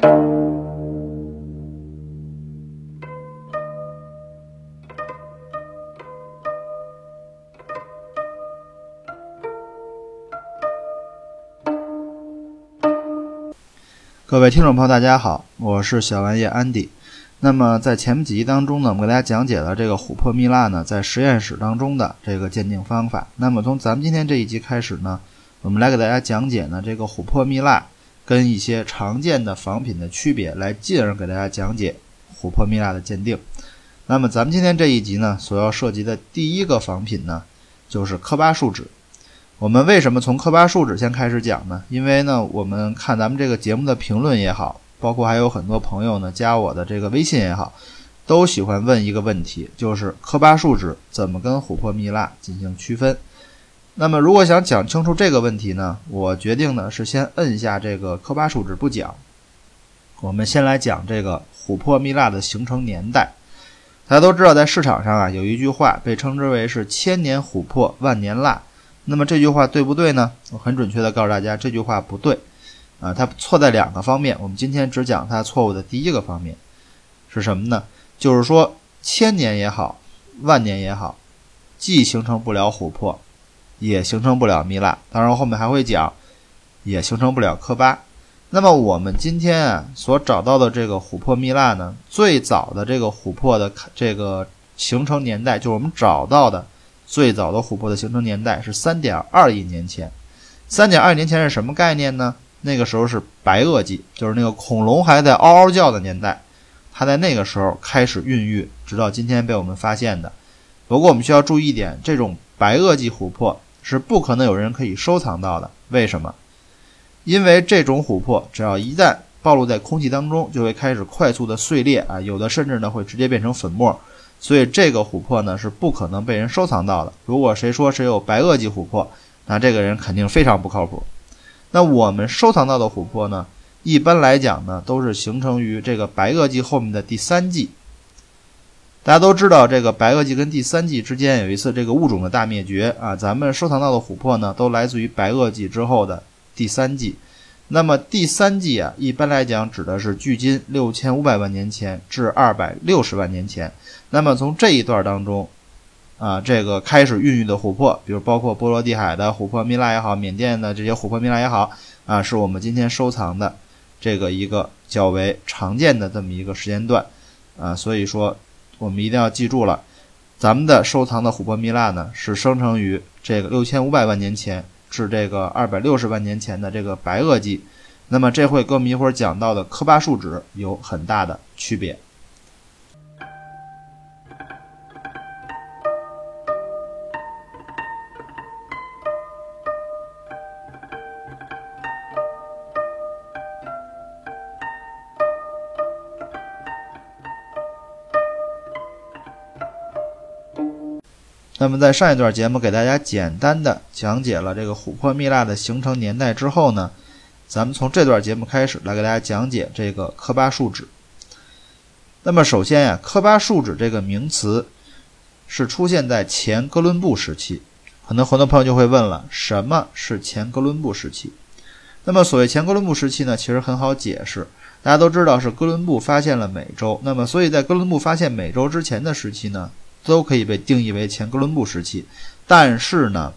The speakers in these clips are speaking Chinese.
各位听众朋友，大家好，我是小玩意安迪。那么在前面几集当中呢，我们给大家讲解了这个琥珀蜜蜡呢在实验室当中的这个鉴定方法。那么从咱们今天这一集开始呢，我们来给大家讲解呢这个琥珀蜜蜡跟一些常见的仿品的区别，来进而给大家讲解琥珀蜜蜡的鉴定。那么咱们今天这一集呢，所要涉及的第一个仿品呢，就是科巴树脂。我们为什么从科巴树脂先开始讲呢？因为呢，我们看咱们这个节目的评论也好，包括还有很多朋友呢加我的这个微信也好，都喜欢问一个问题，就是科巴树脂怎么跟琥珀蜜蜡进行区分？那么如果想讲清楚这个问题呢，我决定呢是先摁下这个科巴树脂不讲，我们先来讲这个琥珀蜜蜡的形成年代。大家都知道，在市场上啊有一句话被称之为是“千年琥珀，万年蜡”。那么这句话对不对呢？我很准确的告诉大家，这句话不对，啊，它错在两个方面。我们今天只讲它错误的第一个方面，是什么呢？就是说千年也好，万年也好，既形成不了琥珀，也形成不了蜜蜡。当然后面还会讲，也形成不了科巴。那么我们今天啊所找到的这个琥珀蜜蜡呢，最早的这个琥珀的这个形成年代，就是我们找到的。最早的琥珀的形成年代是三点二亿年前。三点二亿年前是什么概念呢？那个时候是白垩纪，就是那个恐龙还在嗷嗷叫的年代。它在那个时候开始孕育，直到今天被我们发现的。不过我们需要注意一点，这种白垩纪琥珀是不可能有人可以收藏到的。为什么？因为这种琥珀只要一旦暴露在空气当中，就会开始快速的碎裂啊，有的甚至呢会直接变成粉末。所以这个琥珀呢是不可能被人收藏到的。如果谁说谁有白垩纪琥珀，那这个人肯定非常不靠谱。那我们收藏到的琥珀呢，一般来讲呢都是形成于这个白垩纪后面的第三纪。大家都知道，这个白垩纪跟第三纪之间有一次这个物种的大灭绝啊。咱们收藏到的琥珀呢，都来自于白垩纪之后的第三纪。那么第三纪啊，一般来讲指的是距今六千五百万年前至二百六十万年前。那么从这一段当中，啊，这个开始孕育的琥珀，比如包括波罗的海的琥珀蜜蜡也好，缅甸的这些琥珀蜜蜡也好，啊，是我们今天收藏的这个一个较为常见的这么一个时间段，啊，所以说我们一定要记住了，咱们的收藏的琥珀蜜蜡呢，是生成于这个六千五百万年前。至这个二百六十万年前的这个白垩纪，那么这会跟我们一会儿讲到的科巴树脂有很大的区别。那么在上一段节目给大家简单的讲解了这个琥珀蜜蜡的形成年代之后呢，咱们从这段节目开始来给大家讲解这个科巴树脂。那么首先呀，科巴树脂这个名词是出现在前哥伦布时期，可能很多朋友就会问了，什么是前哥伦布时期？那么所谓前哥伦布时期呢，其实很好解释，大家都知道是哥伦布发现了美洲，那么所以在哥伦布发现美洲之前的时期呢？都可以被定义为前哥伦布时期，但是呢，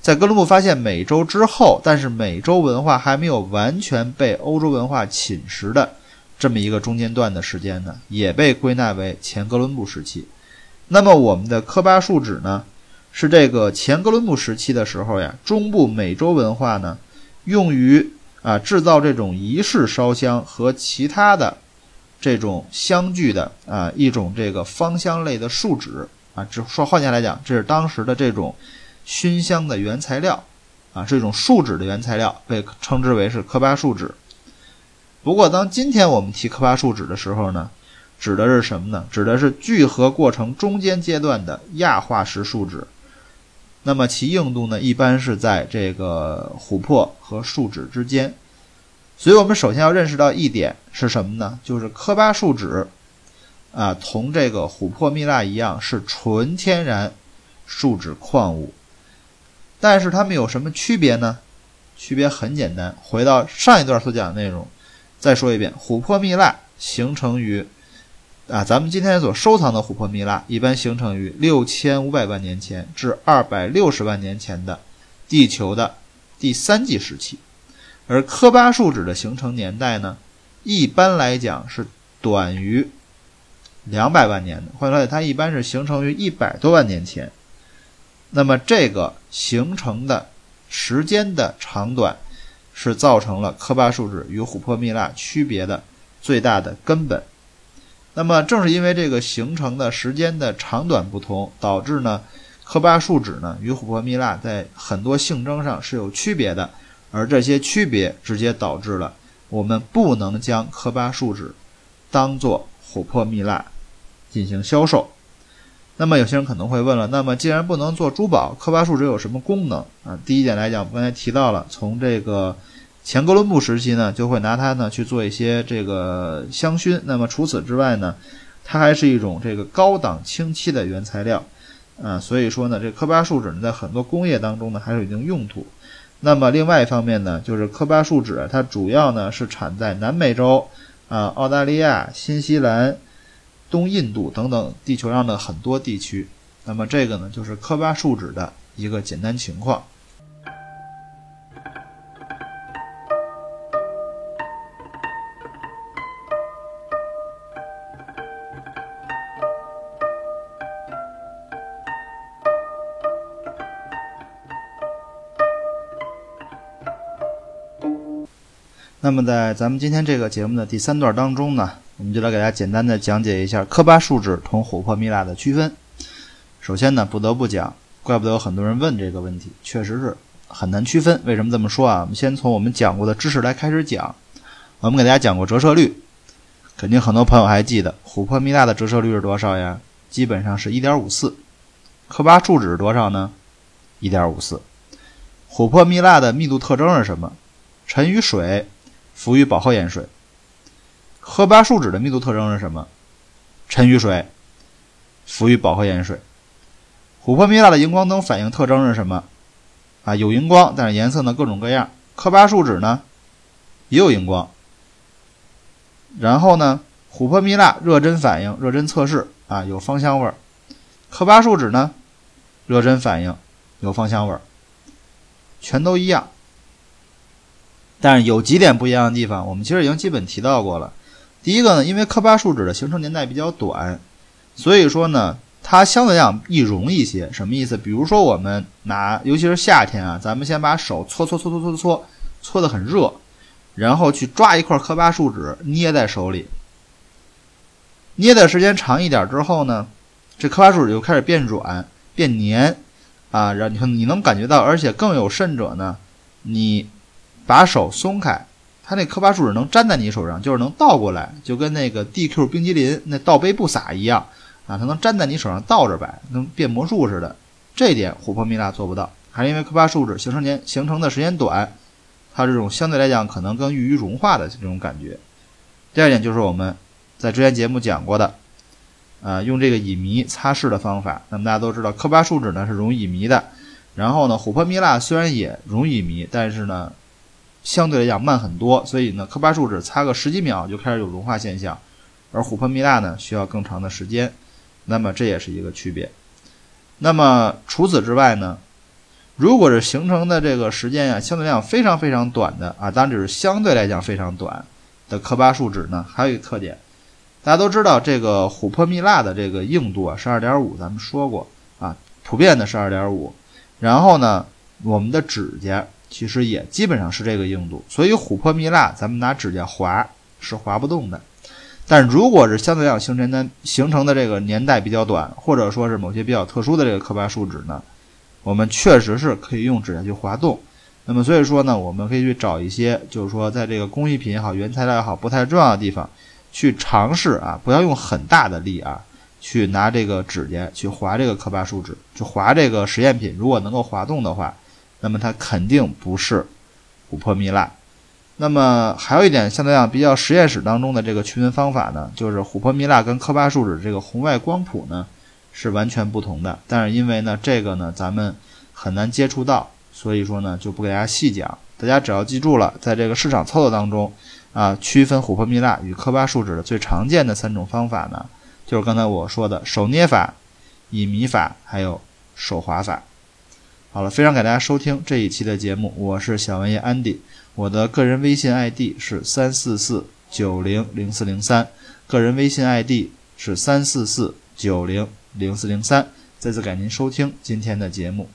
在哥伦布发现美洲之后，但是美洲文化还没有完全被欧洲文化侵蚀的这么一个中间段的时间呢，也被归纳为前哥伦布时期。那么我们的科巴树脂呢，是这个前哥伦布时期的时候呀，中部美洲文化呢，用于啊制造这种仪式烧香和其他的。这种香聚的啊一种这个芳香类的树脂啊，只说换句话来讲，这是当时的这种熏香的原材料啊，是一种树脂的原材料，被称之为是科巴树脂。不过，当今天我们提科巴树脂的时候呢，指的是什么呢？指的是聚合过程中间阶段的亚化石树脂。那么其硬度呢，一般是在这个琥珀和树脂之间。所以我们首先要认识到一点是什么呢？就是科巴树脂，啊，同这个琥珀蜜蜡一样是纯天然树脂矿物，但是它们有什么区别呢？区别很简单，回到上一段所讲的内容，再说一遍，琥珀蜜蜡形成于啊，咱们今天所收藏的琥珀蜜蜡一般形成于六千五百万年前至二百六十万年前的地球的第三纪时期，而科巴树脂的形成年代呢，一般来讲是短于两百万年的，换句话说，它一般是形成于一百多万年前。那么这个形成的时间的长短，是造成了科巴树脂与琥珀蜜蜡区别的最大的根本。那么正是因为这个形成的时间的长短不同，导致呢科巴树脂呢与琥珀蜜蜡在很多性征上是有区别的，而这些区别直接导致了我们不能将科巴树脂当做琥珀蜜蜡进行销售。那么有些人可能会问了，那么既然不能做珠宝，科巴树脂有什么功能啊？第一点来讲，刚才提到了，从这个前哥伦布时期呢，就会拿它呢去做一些这个香薰。那么除此之外呢，它还是一种这个高档清漆的原材料啊。所以说呢，这科巴树脂呢，在很多工业当中呢，还是有一定用途。那么另外一方面呢，就是科巴树脂它主要呢是产在南美洲啊、澳大利亚、新西兰。东印度等等地球上的很多地区，那么这个呢，就是科巴树脂的一个简单情况。那么在咱们今天这个节目的第三段当中呢。我们就来给大家简单的讲解一下科巴树脂同琥珀蜜蜡的区分。首先呢，不得不讲，怪不得有很多人问这个问题，确实是很难区分。为什么这么说啊？我们先从我们讲过的知识来开始讲。我们给大家讲过折射率，肯定很多朋友还记得，琥珀蜜蜡的折射率是多少呀？基本上是1.54。科巴树脂是多少呢？1.54。琥珀蜜蜡的密度特征是什么？沉于水，浮于饱和盐水。科巴树脂的密度特征是什么？沉于水，浮于饱和盐水。琥珀蜜蜡的荧光灯反应特征是什么？啊，有荧光，但是颜色呢各种各样。科巴树脂呢也有荧光。然后呢，琥珀蜜蜡热针反应、热针测试啊有芳香味儿。科巴树脂呢，热针反应有芳香味儿，全都一样。但是有几点不一样的地方，我们其实已经基本提到过了。第一个呢，因为科巴树脂的形成年代比较短，所以说呢，它相对来讲易溶一些。什么意思？比如说我们拿，尤其是夏天啊，咱们先把手搓搓搓搓搓搓，搓得很热，然后去抓一块科巴树脂捏在手里，捏的时间长一点之后呢，这科巴树脂就开始变软变黏啊，然后你你能感觉到，而且更有甚者呢，你把手松开。它那科巴树脂能粘在你手上，就是能倒过来，就跟那个 DQ 冰激凌那倒杯不洒一样啊，它能粘在你手上倒着摆，能变魔术似的。这点琥珀蜜蜡做不到，还是因为科巴树脂形成年形成的时间短，它这种相对来讲可能更易于融化的这种感觉。第二点就是我们在之前节目讲过的，啊，用这个乙醚擦拭的方法。那么大家都知道，科巴树脂呢是溶乙醚的，然后呢，琥珀蜜蜡虽然也溶乙醚，但是呢。相对来讲慢很多，所以呢，科巴树脂擦个十几秒就开始有融化现象，而琥珀蜜蜡呢需要更长的时间，那么这也是一个区别。那么除此之外呢，如果是形成的这个时间呀相对来讲非常非常短的啊，当然只是相对来讲非常短的科巴树脂呢，还有一个特点，大家都知道这个琥珀蜜蜡的这个硬度啊是二点五，咱们说过啊，普遍的是二点五，然后呢，我们的指甲。其实也基本上是这个硬度，所以琥珀蜜蜡咱们拿指甲划是划不动的。但如果是相对来讲形成的形成的这个年代比较短，或者说是某些比较特殊的这个科巴树脂呢，我们确实是可以用指甲去划动。那么所以说呢，我们可以去找一些就是说在这个工艺品也好、原材料也好不太重要的地方去尝试啊，不要用很大的力啊，去拿这个指甲去划这个科巴树脂，去划这个实验品，如果能够滑动的话。那么它肯定不是琥珀蜜蜡。那么还有一点，相对来讲比较实验室当中的这个区分方法呢，就是琥珀蜜蜡跟科巴树脂这个红外光谱呢是完全不同的。但是因为呢这个呢咱们很难接触到，所以说呢就不给大家细讲。大家只要记住了，在这个市场操作当中啊，区分琥珀蜜蜡与科巴树脂的最常见的三种方法呢，就是刚才我说的手捏法、乙醚法还有手划法。好了，非常感谢大家收听这一期的节目，我是小王爷 Andy，，我的个人微信 ID 是三四四九零零四零三，个人微信 ID 是三四四九零零四零三。再次感谢您收听今天的节目。